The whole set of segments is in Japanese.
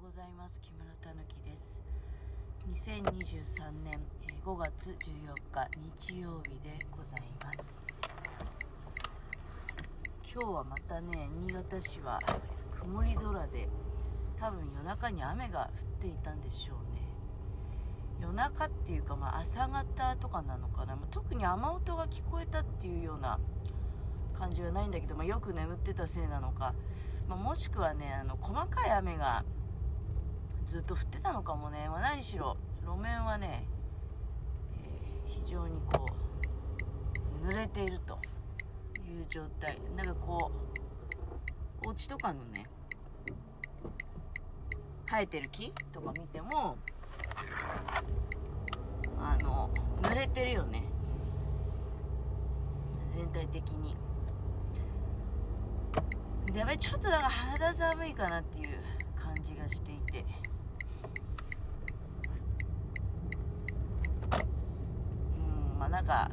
ございます。木村たぬきです。2023年5月14日日曜日でございます。今日はまたね新潟市は曇り空で多分夜中に雨が降っていたんでしょうね。夜中っていうか、まあ、朝方とかなのかな、ま、特に雨音が聞こえたっていうような感じはないんだけど、まあ、よく眠ってたせいなのか、まあ、もしくはねあの細かい雨がずっと降ってたのかもね、まあ、何しろ路面はね、えー、非常にこう濡れているという状態。なんかこうお家とかのね生えてる木とか見てもあの濡れてるよね。全体的に。やばいちょっとなんか肌寒いかなっていう感じがしていて。なんか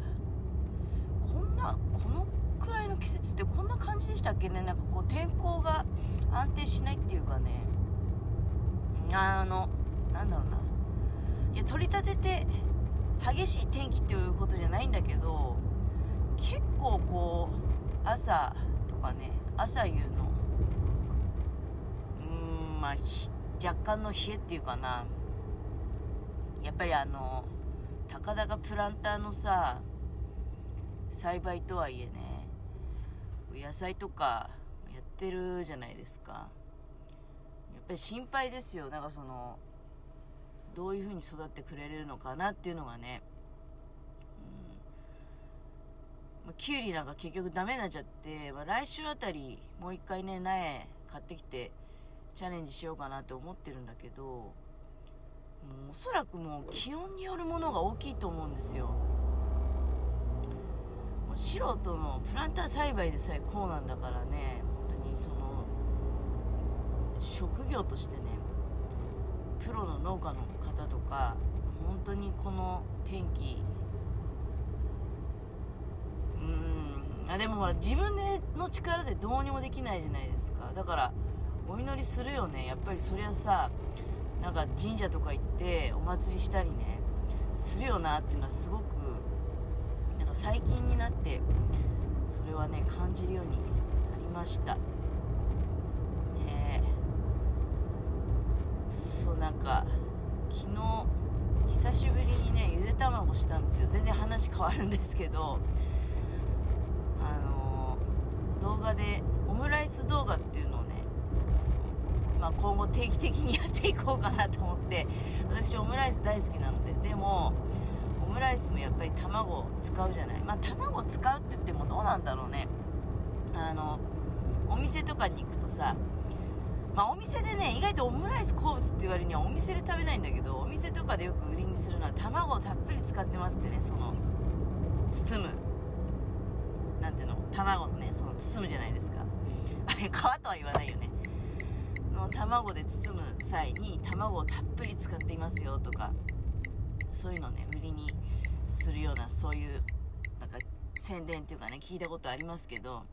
こんなこのくらいの季節ってこんな感じでしたっけね？なんかこう天候が安定しないっていうかね。あのなんだろうな。いや取り立てて激しい天気っていうことじゃないんだけど結構こう朝とかね朝夕のうーんまあ若干の冷えっていうかな。やっぱりあのたかだかプランターのさ栽培とはいえね野菜とかやってるじゃないですか。やっぱり心配ですよ。なんかそのどういう風に育ってくれるのかなっていうのがね。まあ、キュウリなんか結局ダメになっちゃって、まあ、来週あたりもう一回ね苗買ってきてチャレンジしようかなって思ってるんだけどもうおそらくもう気温によるものが大きいと思うんですよ。もう素人のプランター栽培でさえこうなんだからね本当にその職業としてねプロの農家の方とか本当にこの天気うんあでもほら自分での力でどうにもできないじゃないですか。だからお祈りするよね。やっぱりそりゃさなんか神社とか行ってお祭りしたりねするよなっていうのはすごくなんか最近になってそれはね感じるようになりました。ねそうなんか昨日久しぶりにねゆで卵したんですよ。全然話変わるんですけどあの動画でオムライス動画っていうま、今後定期的にやっていこうかなと思って 私オムライス大好きなのででもオムライスもやっぱり卵使うじゃない。まあ卵使うって言ってもどうなんだろうね。あのお店とかに行くとさまあお店でね意外とオムライス好物って言われるにはお店で食べないんだけどお店とかでよく売りにするのは卵をたっぷり使ってますってねその包む。なんていうの？卵のねその包むじゃないですか。あれ皮とは言わないよね。の卵で包む際に卵をたっぷり使っていますよとかそういうのをね売りにするようなそういうなんか宣伝っていうかね聞いたことありますけど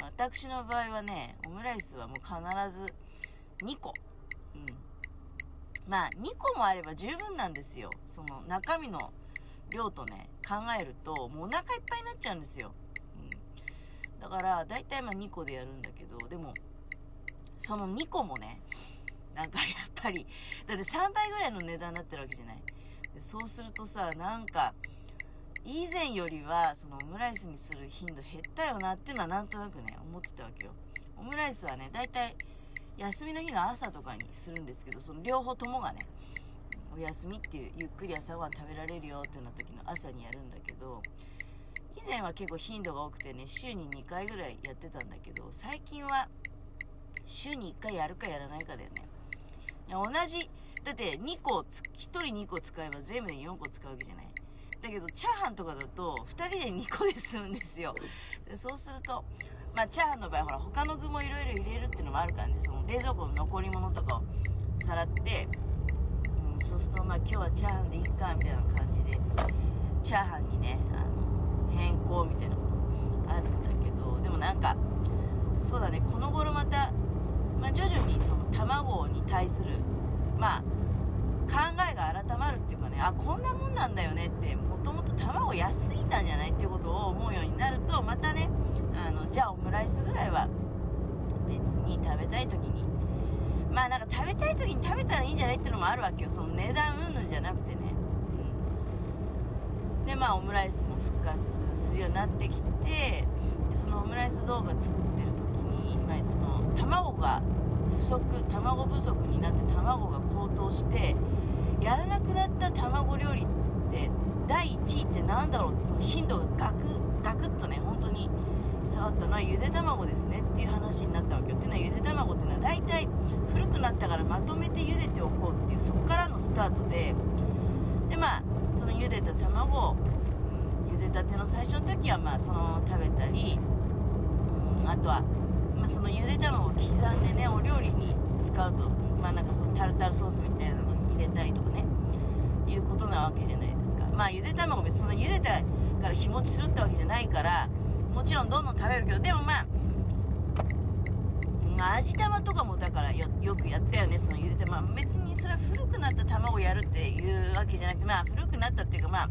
私の場合はねオムライスはもう必ず2個。うん。まあ2個もあれば十分なんですよ。その中身の量とね考えるともうお腹いっぱいになっちゃうんですよ。うん。だから大体まあ2個でやるんだけどでもその2個もねなんかやっぱりだって3倍ぐらいの値段になってるわけじゃない？そうするとさなんか以前よりはそのオムライスにする頻度減ったよなっていうのはなんとなくね思ってたわけよ。オムライスはね大体休みの日の朝とかにするんですけどその両方ともがねお休みっていうゆっくり朝ごはん食べられるよってな時の朝にやるんだけど以前は結構頻度が多くてね、週に2回ぐらいやってたんだけど、最近は週に1回やるかやらないかだよね。同じ、だって2個、1人2個使えば全部で4個使うわけじゃない。だけど、チャーハンとかだと、2人で2個で済むんですよ。でそうすると、まあ、チャーハンの場合、ほら、他の具もいろいろ入れるっていうのもあるからね、その冷蔵庫の残り物とかをさらって、うん、そうすると、まあ、今日はチャーハンでいいか、みたいな感じで、チャーハンにね、あの、変更みたいなことあるんだけどでもなんかそうだねこの頃またまあ、徐々にその卵に対する、まあ、考えが改まるっていうかねあこんなもんなんだよねってもともと卵安すぎたんじゃないっていうことを思うようになるとまたねあのじゃあオムライスぐらいは別に食べたい時に。まあなんか食べたい時に食べたらいいんじゃないっていうのもあるわけよ。その値段うんぬんじゃなくてね、うん、でまあオムライスも復活するようになってきてそのオムライス動画作ってる時に、まあ、その卵が不足卵不足になって卵が高騰してやらなくなった卵料理って第1位って何だろうってその頻度がガクガクッとね本当に下がったのはゆで卵ですねっていう話になったわけよ。っていうのはゆで卵っていうのは大体古くなったからまとめて茹でておこうっていうそこからのスタートででまあその茹でた卵を、うん、茹でたての最初の時はまあそのまま食べたり、あとは、まあ、そのゆで卵を刻んでねお料理に使うとまあなんかそのタルタルソースみたいなのに入れたりとかねいうことなわけじゃないですか。まあゆで卵別にその茹でたから日持ちするってわけじゃないからもちろんどんどん食べるけどでもまあ味玉とかもだからよくやったよねその茹でてまあ別にそれは古くなった卵やるっていうわけじゃなくてまあ古くなったっていうかまあ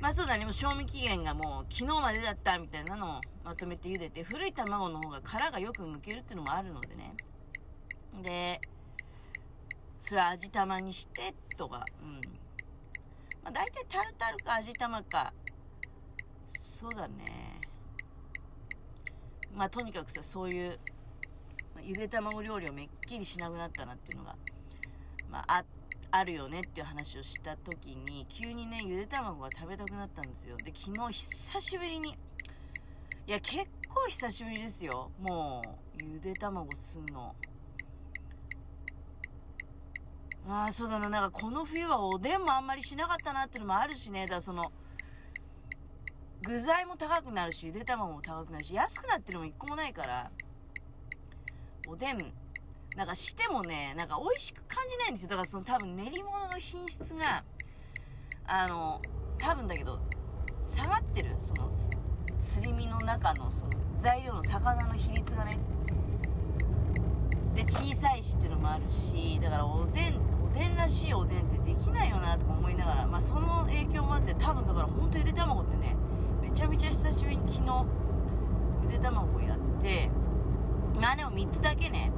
まあそうだねもう賞味期限がもう昨日までだったみたいなのをまとめて茹でて古い卵の方が殻がよく剥けるっていうのもあるのでね。でそれは味玉にしてとかうん。まあ大体タルタルか味玉かそうだね。まあとにかくさそういう、ま、ゆで卵料理をめっきりしなくなったなっていうのが、まあ、ああるよねっていう話をした時に急にねゆで卵が食べたくなったんですよ。で昨日久しぶりにいや結構久しぶりですよ。もうゆで卵すんの。ああそうだな。なんかこの冬はおでんもあんまりしなかったなっていうのもあるしね。だからその具材も高くなるし、ゆで卵も高くなるし、安くなってるのも一個もないから、おでん、なんかしてもね、なんか美味しく感じないんですよ。だからその多分練り物の品質が、あの、多分だけど、下がってる。その、すり身の中のその材料の魚の比率がね。で、小さいしっていうのもあるし、だからおでん、おでんらしいおでんってできないよなとか思いながら、まあその影響もあって、多分だから本当ゆで卵ってね、めちゃめちゃ久しぶりに昨日ゆで卵をやってまあでも3つだけね、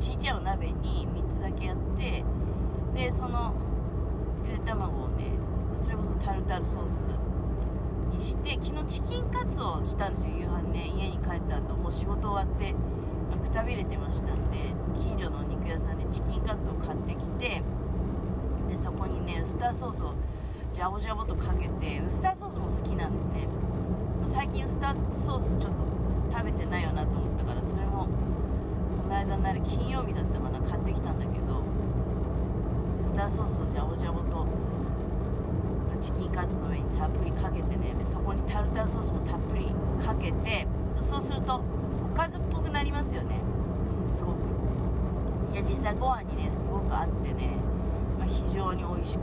ちっちゃいお鍋に3つだけやってでそのゆで卵をねそれこそタルタルソースにして昨日チキンカツをしたんですよ夕飯ね。家に帰った後もう仕事終わって、ま、くたびれてましたんで近所のお肉屋さんでチキンカツを買ってきてでそこにねウスターソースをジャボジャボとかけてウスターソースも好きなんでね。最近ウスターソースちょっと食べてないよなと思ったからそれもの間なる金曜日だったかな買ってきたんだけどウスターソースをジャボジャボとチキンカツの上にたっぷりかけてねでそこにタルタルソースもたっぷりかけてそうするとおかずっぽくなりますよね。すごく。いや実際ご飯にねすごく合ってね、まあ、非常に美味しく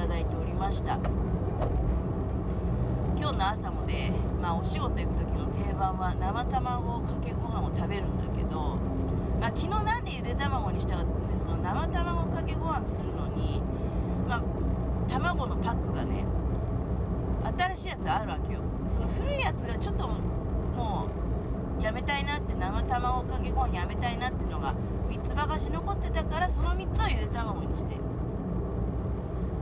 ただいておりました。今日の朝もね、まあ、お仕事行く時の定番は生卵かけご飯を食べるんだけど、まあ、昨日なんでゆで卵にしたかってその生卵かけご飯するのに、まあ、卵のパックがね新しいやつあるわけよ。その古いやつがちょっともうやめたいなって生卵かけご飯やめたいなっていうのが3つばかし残ってたからその3つをゆで卵にして。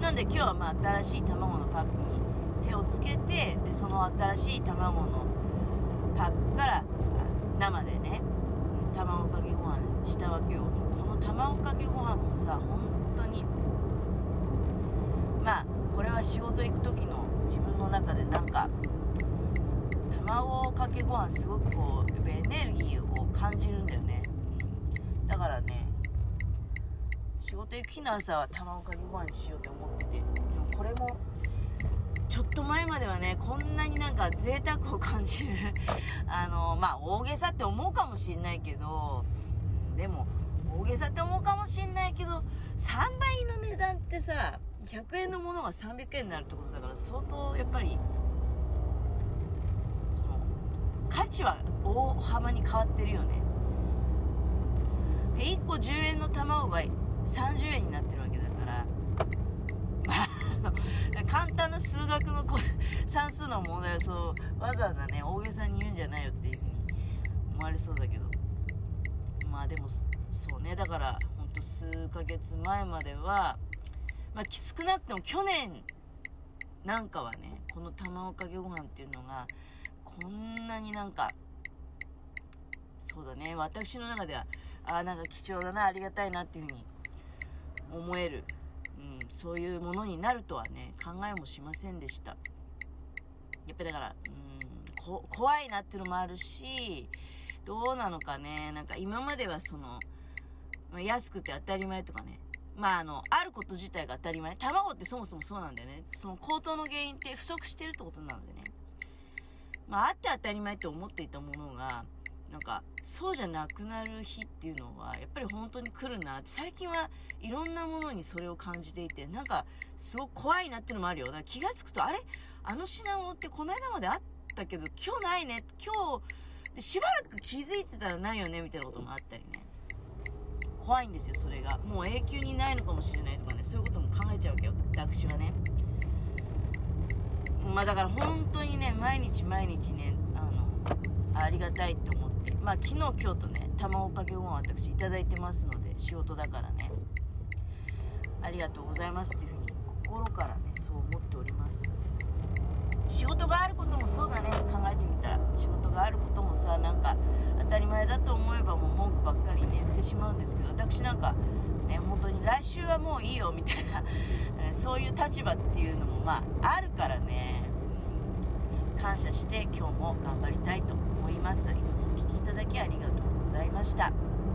なんで今日はまあ新しい卵のパックに手をつけてでその新しい卵のパックから生でね卵かけご飯したわけよ。この卵かけご飯もさ本当にまあこれは仕事行く時の自分の中でなんか卵かけご飯すごくこうエネルギーを感じるんだよね、うん、だからね仕事行く日の朝は卵かけご飯にしようって思っててでもこれもちょっと前まではねこんなになんか贅沢を感じる あのまあ大げさって思うかもしんないけどでも大げさって思うかもしんないけど3倍の値段ってさ100円のものが300円になるってことだから相当やっぱりその価値は大幅に変わってるよね。1個10円の卵が30円になってるわけだからまあ簡単な数学の算数の問題をそうわざわざね大げさに言うんじゃないよっていうふうに思われそうだけどまあでもそうねだからほんと数ヶ月前まではまあきつくなっても去年なんかはねこの卵かけご飯っていうのがこんなになんかそうだね私の中ではああなんか貴重だなありがたいなっていうふうに思える、うん、そういうものになるとはね考えもしませんでしたやっぱだから、うん、怖いなっていうのもあるしどうなのかねなんか今まではその、安くて当たり前とかねまあ、あの、あること自体が当たり前。卵ってそもそもそうなんだよね。その高騰の原因って不足してるってことなんでね。まあ、あって当たり前って思っていたものが、なんか、そうじゃなくなる日っていうのは、やっぱり本当に来るな、最近はいろんなものにそれを感じていて、なんか、すごく怖いなっていうのもあるよ。だから気がつくと、あれ？あの品物ってこの間まであったけど、今日ないね。今日で、しばらく気づいてたらないよね、みたいなこともあったりね。怖いんですよそれがもう永久にないのかもしれないとかねそういうことも考えちゃうわけよ私はねまあだから本当にね毎日毎日ねあのありがたいって思ってまあ昨日今日とね卵かけご飯私いただいてますので仕事だからね。ありがとうございますっていうふうに心からねそう思っております。仕事があることもそうだね。考えてみたら仕事があることもさなんか当たり前だと思えばもう文句ばっかりね言ってしまうんですけど私なんかね本当に来週はもういいよみたいなそういう立場っていうのもまああるからね、感謝して今日も頑張りたいと思います。いつも聴きいただきありがとうございました。